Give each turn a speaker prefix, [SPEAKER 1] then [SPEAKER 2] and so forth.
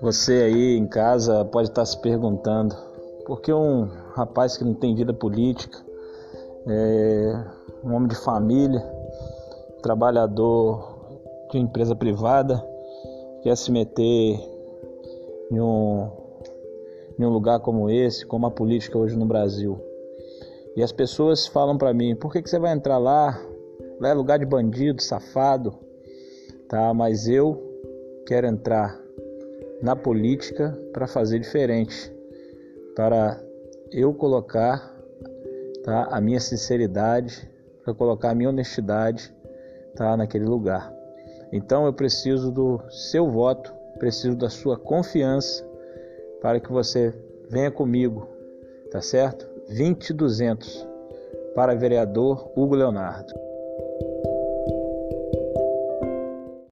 [SPEAKER 1] Você aí em casa pode estar se perguntando por que um rapaz que não tem vida política, é um homem de família, trabalhador de uma empresa privada, quer se meter em um, em um lugar como esse, como a política hoje no Brasil. E as pessoas falam para mim: por que, que você vai entrar lá? Lá é lugar de bandido, safado, tá? Mas eu quero entrar na política para fazer diferente, para eu colocar tá, a minha sinceridade, para colocar a minha honestidade tá, naquele lugar. Então eu preciso do seu voto, preciso da sua confiança para que você venha comigo, tá certo? 20200 para vereador Hugo Leonardo.